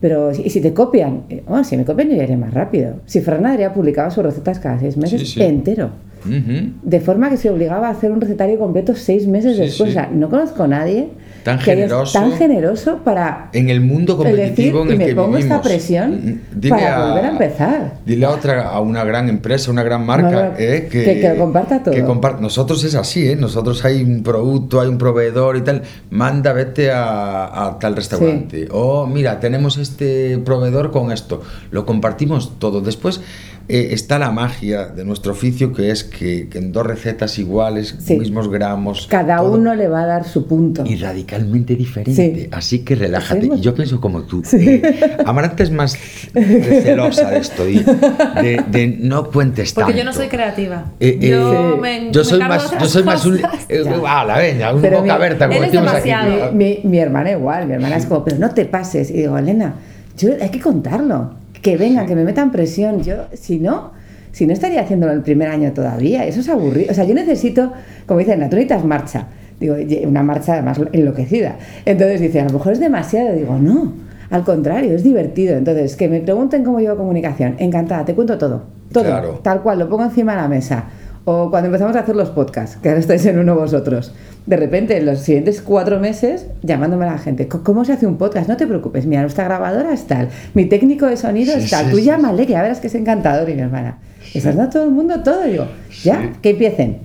Pero, ¿y si te copian? Eh, Oh, si me copian yo ya iré más rápido. Si Ferran Adrià publicaba sus recetas cada seis meses Sí, sí. entero. Ujú. De forma que se obligaba a hacer un recetario completo seis meses Sí, después. sí. O sea, no conozco a nadie Tan que generoso. tan generoso para en el mundo el decir, competitivo en y el me que pongo esta vivimos. presión Mm, dile para volver a empezar. Dile a otra, a una gran empresa, una gran marca, No, eh, que, que- que lo comparta todo. que Nosotros es así, ¿eh? Nosotros hay un producto, hay un proveedor y tal. Manda, vete a, a tal restaurante. O mira, tenemos este proveedor con esto. Lo compartimos todo. Después eh, está la magia de nuestro oficio, que es que, que en dos recetas iguales, Sí. mismos gramos. Cada todo, uno le va a dar su punto. y radicalmente diferente. Sí. Así que relájate. Y yo pienso como tú. Sí. Eh, Amaranta es más celosa de esto, y de, de no cuentes Porque tanto. yo no soy creativa. Eh, eh, yo Sí. me, yo me soy más, yo soy más un. eh, Ya. ala, venga, un Pero boca mi- abierta, como aquí. demasiado. Mi, mi hermana igual, mi hermana es como, pero no te pases. Y digo, Elena, yo, hay que contarlo. Que venga, que me metan presión. Yo, si no, si no estaría haciéndolo el primer año todavía. Eso es aburrido. O sea, yo necesito, como dicen, necesitas marcha. Digo, "Ye- una marcha además enloquecida. Entonces dice, a lo mejor es demasiado. Digo, no, al contrario, es divertido. Entonces, que me pregunten cómo llevo comunicación. Encantada, te cuento todo. Todo. Claro. Tal cual, lo pongo encima de la mesa. O cuando empezamos a hacer los podcasts, que ahora estáis en uno vosotros. De repente, en los siguientes cuatro meses, llamándome a la gente, "¿Cómo- ¿cómo se hace un podcast? No te preocupes, mira, nuestra grabadora es tal, mi técnico de sonido Sí, es tal, sí, tú sí, llámale, que ya verás que es encantador. Y mi hermana, estás dando todo el mundo todo. Y digo, ya, que empiecen.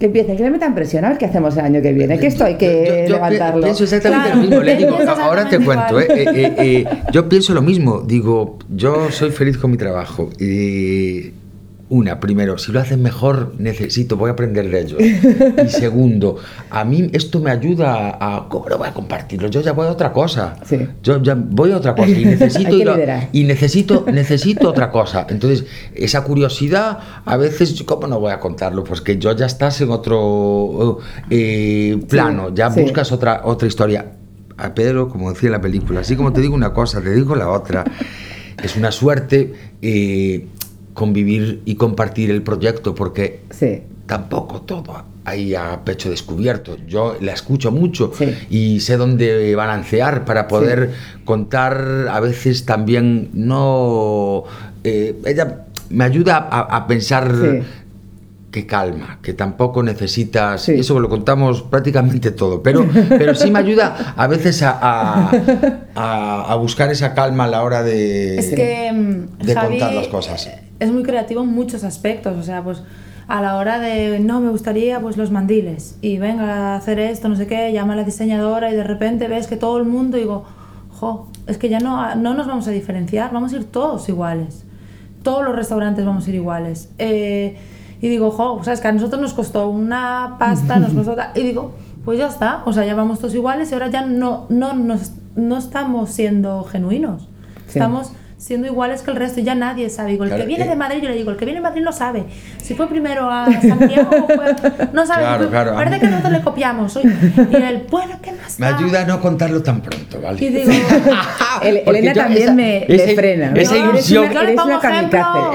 Que empiecen, que le metan presión, a ver qué hacemos el año que viene, que esto hay que Yo- yo pi- levantarlo. Pienso exactamente Claro. lo mismo. Le digo, <laughs> ahora te cuento. eh, eh, eh, yo pienso lo mismo. Digo, yo soy feliz con mi trabajo. Y una, primero, si lo hacen mejor, necesito, voy a aprender de ellos. <laughs> Y segundo, a mí esto me ayuda a. ¿Cómo no voy a compartirlo? Yo ya voy a otra cosa. Sí. Yo ya voy a otra cosa y <laughs> necesito, y lo- y necesito, necesito otra cosa. Entonces, esa curiosidad, a veces, ¿cómo no voy a contarlo? Pues que yo ya estás en otro eh, plano, ya sí. buscas otra, otra historia. A Pedro, como decía en la película, así como te digo una cosa, te digo la otra. Es una suerte eh, convivir y compartir el proyecto porque Sí. tampoco todo ahí a pecho descubierto. Yo la escucho mucho Sí. y sé dónde balancear para poder contar a veces también no... eh, ella me ayuda a, a pensar Sí. que calma, que tampoco necesitas... Sí. Eso lo contamos prácticamente todo, pero, <laughs> pero sí me ayuda a veces a, a- a- a buscar esa calma a la hora de... Es que mm, de Javi contar las cosas. Es muy creativo en muchos aspectos, o sea, pues a la hora de, no, me gustaría pues los mandiles y venga a hacer esto, no sé qué, llama a la diseñadora y de repente ves que todo el mundo, digo, jo, es que ya no, no nos vamos a diferenciar, vamos a ir todos iguales, todos los restaurantes vamos a ir iguales. Eh, y digo, jo, sabes que a nosotros nos costó una pasta, nos costó... Y digo, pues ya está, o sea, ya vamos todos iguales y ahora ya no, no, nos- no estamos siendo genuinos. Sí. Estamos siendo iguales que el resto ya nadie sabe. Digo, el Claro, que viene eh. de Madrid, yo le digo, el que viene de Madrid no sabe. Si fue primero a Santiago, fue- no sabe. Claro, claro, a Parece mí- que nosotros le copiamos. Oye, Y él, bueno, ¿qué más Me da?". ayuda a no contarlo tan pronto, ¿vale? Y digo, <laughs> El- Elena también esa- me le frena. esa Eres ilusión- una- eres una.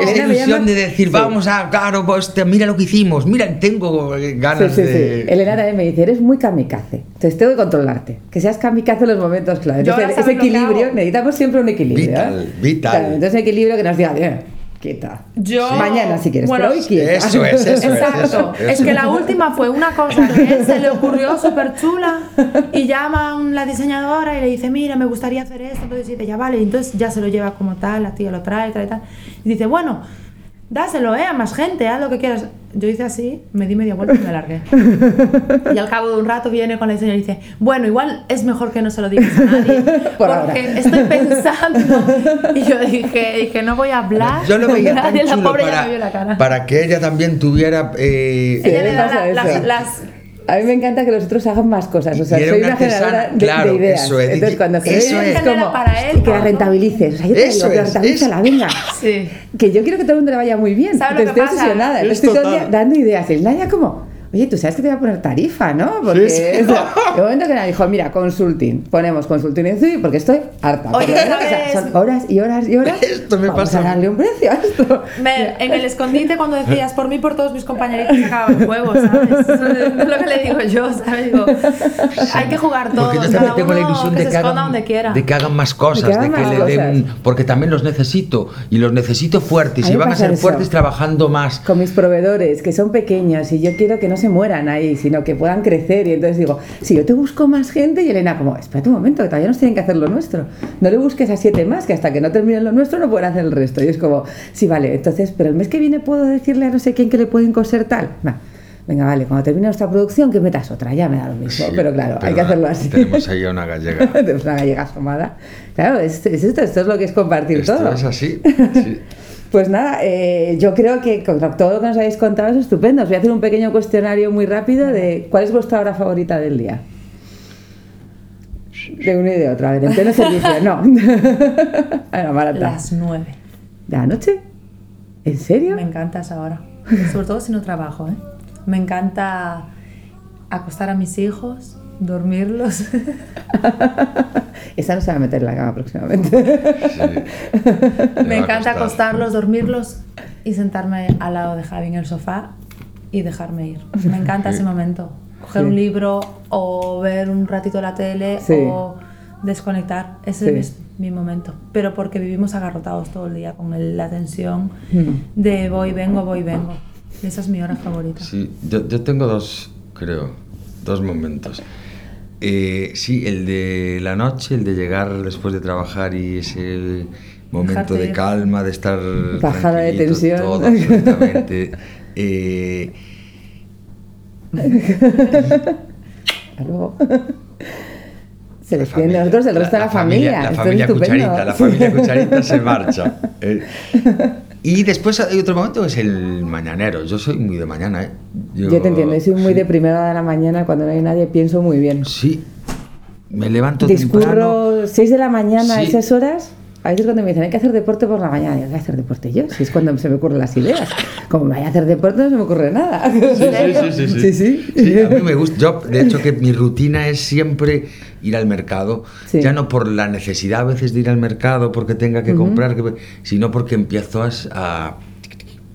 Esa ilusión llama- de decir, Sí. vamos a, claro, pues, te- mira lo que hicimos, mira, tengo eh, Sí, ganas sí, de... sí. Elena también me dice, eres muy kamikaze. Entonces tengo que controlarte. Que seas kamikaze en los momentos clave. Entonces, ese equilibrio, necesitamos siempre un equilibrio. Vital, ¿eh? vital. Claro, entonces equilibrio que nos diga, bien, quieta. Yo. Mañana si quieres, Bueno, pero hoy quieta. Eso es, eso es. <laughs> Exacto. eso, Es eso. que la última fue una cosa que a él se le ocurrió súper chula y llama a la diseñadora y le dice, mira, me gustaría hacer esto. Entonces dice, ya vale. Y entonces ya se lo lleva como tal, la tía lo trae, trae tal. Y dice, bueno, dáselo, ¿eh? A más gente, haz lo que quieras. Yo hice así, me di media vuelta y me largué. <laughs> Y al cabo de un rato viene con la diseñadora y dice, bueno, igual es mejor que no se lo digas a nadie. <laughs> Por porque ahora. estoy pensando. Y yo dije, dije, no voy a hablar. Yo lo veía <laughs> tan la chulo ya para, me vio la cara. para que ella también tuviera... eh, Ella le da la- las, eso. las- A mí me encanta que los otros hagan más cosas. O sea, soy una generadora de, claro, de ideas. eso es. Entonces, cuando Eso generas es. como para él, que la rentabilices. O sea, yo te Eso digo, es, rentabilízala, eso. venga. Sí. Que yo quiero que todo el mundo le vaya muy bien. ¿Sabes lo Entonces, que estoy pasa? obsesionada. Estoy todo el día total. dando ideas. Y Naya como, oye, tú sabes que te voy a poner tarifa, ¿no? Porque Sí, sí. o sea, de momento que Naya dijo, mira, consulting. Ponemos consulting en Zui porque estoy harta. Oye, Porque, o sea, ¿sabes? son horas y horas y horas. Esto me Vamos pasa. a darle un precio a esto. Mer, en el escondite cuando decías por mí por todos mis compañeritos sacaban juegos, ¿sabes? <laughs> Eso es lo que le digo yo, ¿sabes? Digo, hay que jugar todos, Porque yo cada también tengo la uno ilusión que de se que, hagan, donde quiera. de que hagan más cosas, de que más le cosas. den. Porque también los necesito. Y los necesito fuertes. Y me van a ser eso. fuertes trabajando más. con mis proveedores que son pequeños y yo quiero que no se mueran ahí, sino que puedan crecer. Y entonces digo, si yo te busco más gente, y Elena, como, espérate un momento, que todavía nos tienen que hacer lo nuestro. No le busques a siete más, que hasta que no terminen lo nuestro no pueden hacer el resto. Y es como, sí, vale, entonces, pero el mes que viene puedo decirle a no sé quién que le pueden coser tal. Va, venga, vale, cuando termine nuestra producción, que metas otra, ya me da lo mismo. Sí, pero claro, hay pero que hacerlo así. Tenemos ahí a una gallega. <laughs> Tenemos una gallega asomada. Claro, es, es esto, esto es lo que es compartir Esto todo. es así. <laughs> sí. Pues nada, eh, yo creo que con todo lo que nos habéis contado es estupendo. Os voy a hacer un pequeño cuestionario muy rápido de cuál es vuestra hora favorita del día. De uno y de otro. A ver, en pleno servicio, <laughs> no. <laughs> A la. Las nueve. ¿De la noche? ¿En serio? Me encanta esa hora. Sobre todo si no trabajo, ¿eh? Me encanta acostar a mis hijos, dormirlos. <laughs> Esa no se va a meter en la cama próximamente. sí. Me encanta costar. acostarlos, dormirlos y sentarme al lado de Javi en el sofá y dejarme ir. Me encanta ese momento. Coger Sí. un libro o ver un ratito la tele Sí. o desconectar. Ese Sí. es mi momento. Pero porque vivimos agarrotados todo el día con el- la tensión Mm. de voy, vengo, voy, vengo. Esa es mi hora favorita. Sí, yo, yo tengo dos, creo, dos momentos. Eh, sí, el de la noche, el de llegar después de trabajar y ese momento de calma, de estar Bajada de tensión. todo absolutamente. <laughs> Eh. Se les tiene nosotros el resto de la familia. La familia estupendo. Cucharita, la familia Cucharita se marcha. Eh, <laughs> y después hay otro momento que es el mañanero. Yo soy muy de mañana, ¿eh? Yo te entiendo, yo soy muy de primera de la mañana, cuando no hay nadie pienso muy bien. Sí, me levanto temprano. Discurro 6 de la mañana a Sí. esas horas. A veces cuando me dicen hay que hacer deporte por la mañana, digo, voy a hacer deporte yo, si es cuando se me ocurren las ideas. Como me vaya a hacer deporte no se me ocurre nada. Sí, sí, sí, sí. Sí, sí. Sí, a mí me gusta. Yo, de hecho, que mi rutina es siempre ir al mercado. Sí. Ya no por la necesidad a veces de ir al mercado porque tenga que comprar, sino porque empiezo a, a-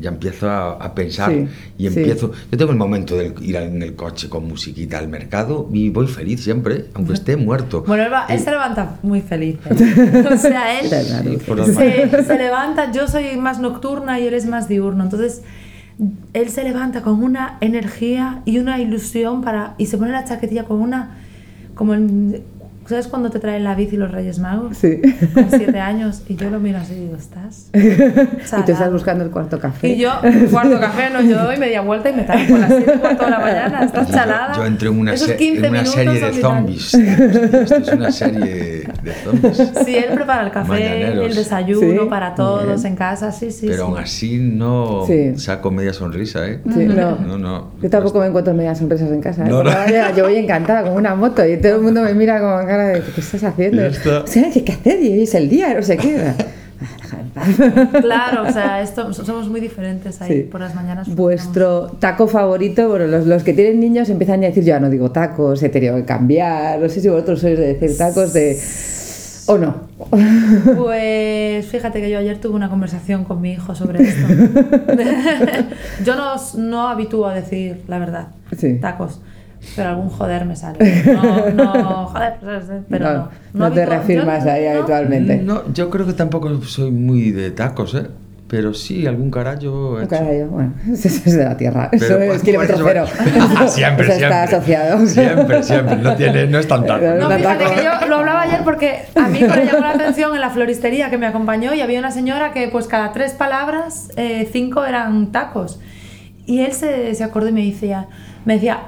ya empiezo a, a pensar Sí, y sí. empiezo. Yo tengo el momento de ir en el coche con musiquita al mercado y voy feliz siempre, aunque esté muerto. Bueno, él, va- él se levanta muy feliz. ¿eh? <laughs> O sea, él Sí, se, se levanta, yo soy más nocturna y él es más diurno. Entonces, él se levanta con una energía y una ilusión para y se pone la chaquetilla con una como en- ¿Sabes cuando te traen la bici los Reyes Magos? Sí. Con siete años y yo lo miro así y digo, ¿estás? <laughs> Y tú estás Salado. buscando el cuarto café. Y yo, cuarto café, no, yo doy media vuelta y me traigo con las 7 y cuarto de la mañana, estás chalada. Yo entro en una, se- 15 en una serie de zombies. Esto es una serie de zombies. Sí, él prepara el café, Mañaneros. el desayuno Sí, para todos en casa, sí, sí. Pero sí. aún así no Sí. saco media sonrisa, ¿eh? Sí, no. No, no. Yo tampoco me encuentro medias sorpresas en casa. ¿eh? No, no. yo voy encantada con una moto y todo el mundo me mira con cara de ¿qué estás haciendo? Ya está. O sea, ¿qué, hacer? Y es el día, no sé qué. Déjame en paz. Claro, o sea, esto, somos muy diferentes ahí Sí. por las mañanas. Vuestro taco favorito, bueno, los, los que tienen niños empiezan ya a decir, yo ya no digo tacos, he tenido que cambiar, no sé si vosotros sois de decir tacos de... o no. <laughs> Pues fíjate que yo ayer tuve una conversación con mi hijo sobre esto. <laughs> <laughs> yo no, no habitúo a decir la verdad, Sí. tacos, pero algún joder me sale. <laughs> No, no, joder, pero No, no. no te habitúo- reafirmas yo ahí no- habitualmente. No, yo creo que tampoco soy muy de tacos, ¿eh? pero sí, algún carallo. he Un hecho. carallo, bueno, <laughs> eso es de la tierra. Eso Pero, es pues, kilómetro por cero. eso- siempre, <laughs> Eso siempre. está asociado. Siempre, siempre. No, tiene, no es tan taco. No, No, fíjate que yo lo hablaba ayer porque a mí me llamó la atención en la floristería que me acompañó y había una señora que pues cada tres palabras, eh, cinco eran tacos. Y él se, se acordó y me decía, me decía,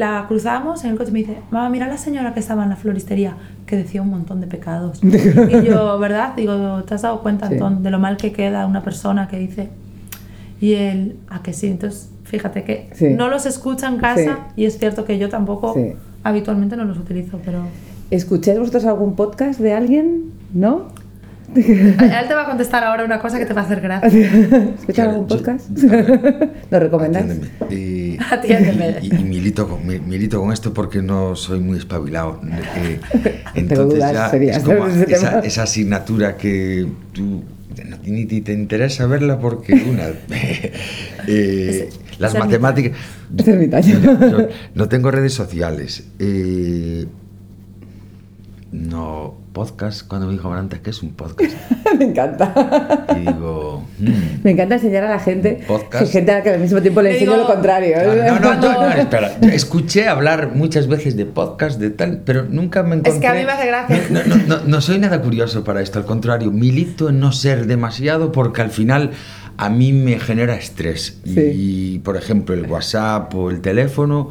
la cruzamos en el coche y me dice, mamá, mira la señora que estaba en la floristería, que decía un montón de pecados. <laughs> y yo, ¿verdad? Digo, ¿te has dado cuenta, Sí. Antón, de lo mal que queda una persona que dice? Y él, ¿a que sí? Entonces, fíjate que Sí. no los escucha en casa y es cierto que yo tampoco habitualmente no los utilizo, pero... ¿Escucháis vosotros algún podcast de alguien? ¿No? Él te va a contestar ahora una cosa que te va a hacer gracia. <laughs> ¿Escucháis Claro, algún podcast? ¿Lo <laughs> recomendáis? Atiéndeme. Y, Atiéndeme. y- y milito, con, mi- milito con esto porque no soy muy espabilado. Eh, <laughs> entonces dudas ya es como esa, asignatura que tú ni te interesa verla porque una eh, las es matemáticas Es ermitaño. yo no tengo redes sociales eh, no podcast cuando me dijo Amaranta que es un podcast <laughs> Me encanta. y digo hmm, Me encanta enseñar a la gente, Podcast. que gente a la que al mismo tiempo le enseño digo- lo contrario. No, no, no, Cuando- no, <laughs> espera. Escuché hablar muchas veces de podcast, de tal, pero nunca me encontré. Es que a mí me hace gracia. No, no, no, no soy nada curioso para esto, al contrario, milito en no ser demasiado porque al final a mí me genera estrés. Sí. Y, por ejemplo, el WhatsApp o el teléfono,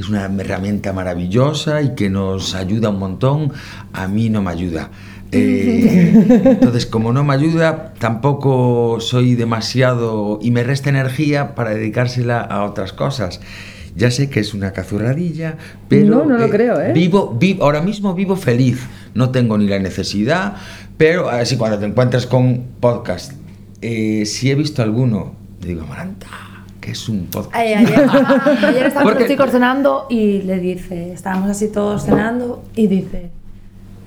que es una herramienta maravillosa y que nos ayuda un montón, a mí no me ayuda. <laughs> Eh, entonces, como no me ayuda, tampoco soy demasiado y me resta energía para dedicársela a otras cosas. Ya sé que es una cazurradilla, pero No, no lo creo, ¿eh? vivo, vivo, ahora mismo vivo feliz. No tengo ni la necesidad, pero así cuando te encuentras con podcast, eh, si he visto alguno, digo, Maranta, que es un podcast. <laughs> Ayer, ayer los chicos cenando y le dice, estábamos así todos cenando y dice,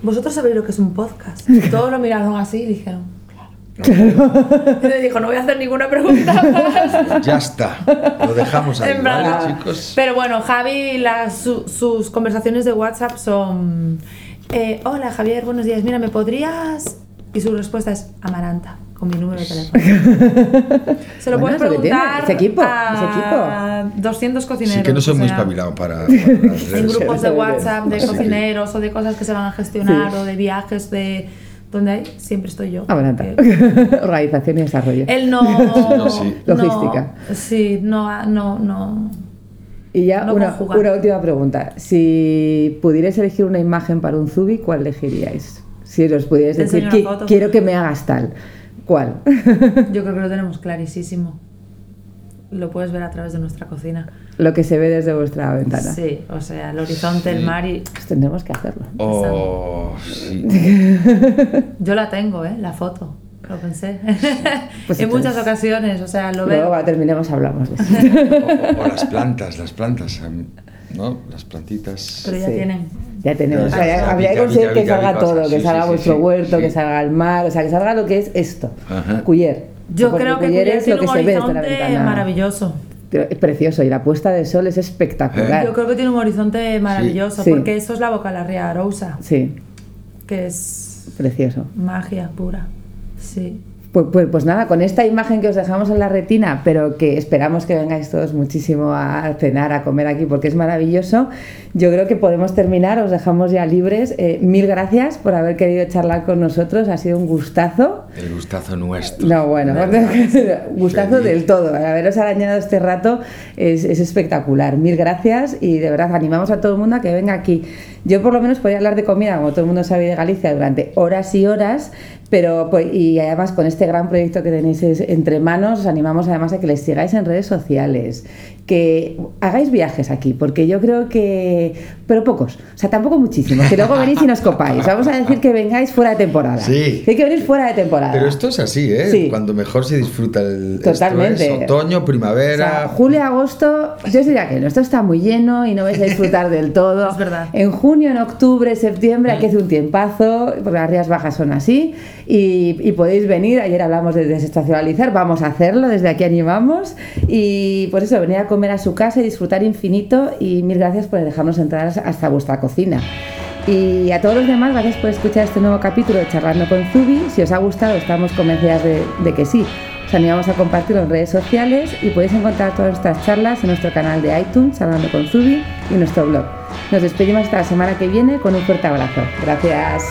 ¿vosotros sabéis lo que es un podcast? Y todos lo miraron así y dijeron, claro. <laughs> Y le dijo, no voy a hacer ninguna pregunta más. Ya está, lo dejamos ahí, En plan, ¿vale, chicos? Pero bueno, Javi, las, su- sus conversaciones de WhatsApp son, eh, hola Javier, buenos días, mira, ¿me podrías...? Y su respuesta es Amaranta, con mi número de teléfono. <laughs> Se lo Bueno, puedes que preguntar ese equipo, a 200 cocineros. Sí que no soy muy espabilado para, <laughs> para En grupos de. WhatsApp de cocineros o de cosas que se van a gestionar Sí. o de viajes de donde hay, siempre estoy yo. Adelanta. Que- <laughs> Organización y desarrollo. Él no. Yo sí. no- Logística. Sí, no, no, no. Y ya No una, última pregunta. Si pudierais elegir una imagen para un Zubi, ¿cuál elegiríais? Si os pudierais decir, enseño una "Qui- foto". quiero que me hagas tal. ¿Cuál? Yo creo que lo tenemos clarísimo. Lo puedes ver a través de nuestra cocina. Lo que se ve desde vuestra ventana. Sí, o sea, el horizonte, el Sí. mar y. Pues tendremos que hacerlo. Oh, sí. <laughs> Yo la tengo, ¿eh? La foto. Lo pensé. <laughs> Pues en muchas ocasiones, o sea, lo Luego veo. cuando terminemos hablamos de eso. O, o las plantas, las plantas, em, ¿no? Las plantitas. Pero ya Sí. tienen. Ya tenemos. Ya, O sea, ya, ya- ya, habría que conseguir que salga todo, cosas. que Sí, salga sí, vuestro sí, huerto, sí. que salga el mar, o sea, que salga lo que es esto. Ajá. Cuyer. Yo Porque creo que Cuyer es lo tiene que un se ve desde la horizonte ventana. maravilloso. Es precioso y la puesta de sol es espectacular. Yo creo que tiene un horizonte maravilloso, Sí. porque eso es la boca de la Ría Arousa, Sí, que es precioso. magia pura. Sí. Pues, pues, pues nada, con esta imagen que os dejamos en la retina, pero que esperamos que vengáis todos muchísimo a cenar, a comer aquí, porque es maravilloso, yo creo que podemos terminar, os dejamos ya libres. Eh, mil gracias por haber querido charlar con nosotros, ha sido un gustazo. El gustazo nuestro. No, bueno, <laughs> gustazo Feliz. del todo. Haberos arañado este rato es, es espectacular. Mil gracias y de verdad animamos a todo el mundo a que venga aquí. Yo por lo menos podría hablar de comida, como todo el mundo sabe de Galicia, durante horas y horas, pero pues, y además con este gran proyecto que tenéis entre manos, os animamos además a que les sigáis en redes sociales, que hagáis viajes aquí, porque yo creo que, pero pocos, o sea, tampoco muchísimos, que luego venís y nos copáis. Vamos a decir que vengáis fuera de temporada. Sí. Que hay que venir fuera de temporada. Pero esto es así, ¿eh? Sí. Cuando mejor se disfruta el esto Totalmente. es otoño, O primavera. sea, julio, agosto, yo os diría que no, esto está muy lleno y no vais a disfrutar del todo. <laughs> Es verdad. En junio, en octubre, septiembre, aquí hace un tiempazo, porque las rías bajas son así, y, y podéis venir. Ayer hablamos de desestacionalizar, vamos a hacerlo, desde aquí animamos. Y por eso, venir a comer a su casa y disfrutar infinito. Y mil gracias por dejarnos entrar hasta vuestra cocina. Y a todos los demás, gracias por escuchar este nuevo capítulo de Charlando con Zubi. Si os ha gustado, estamos convencidas de, de que sí. Os Os animamos a compartirlo en redes sociales y podéis encontrar todas nuestras charlas en nuestro canal de iTunes, Hablando con Zubi, y nuestro blog. Nos despedimos hasta la semana que viene con un fuerte abrazo. Gracias.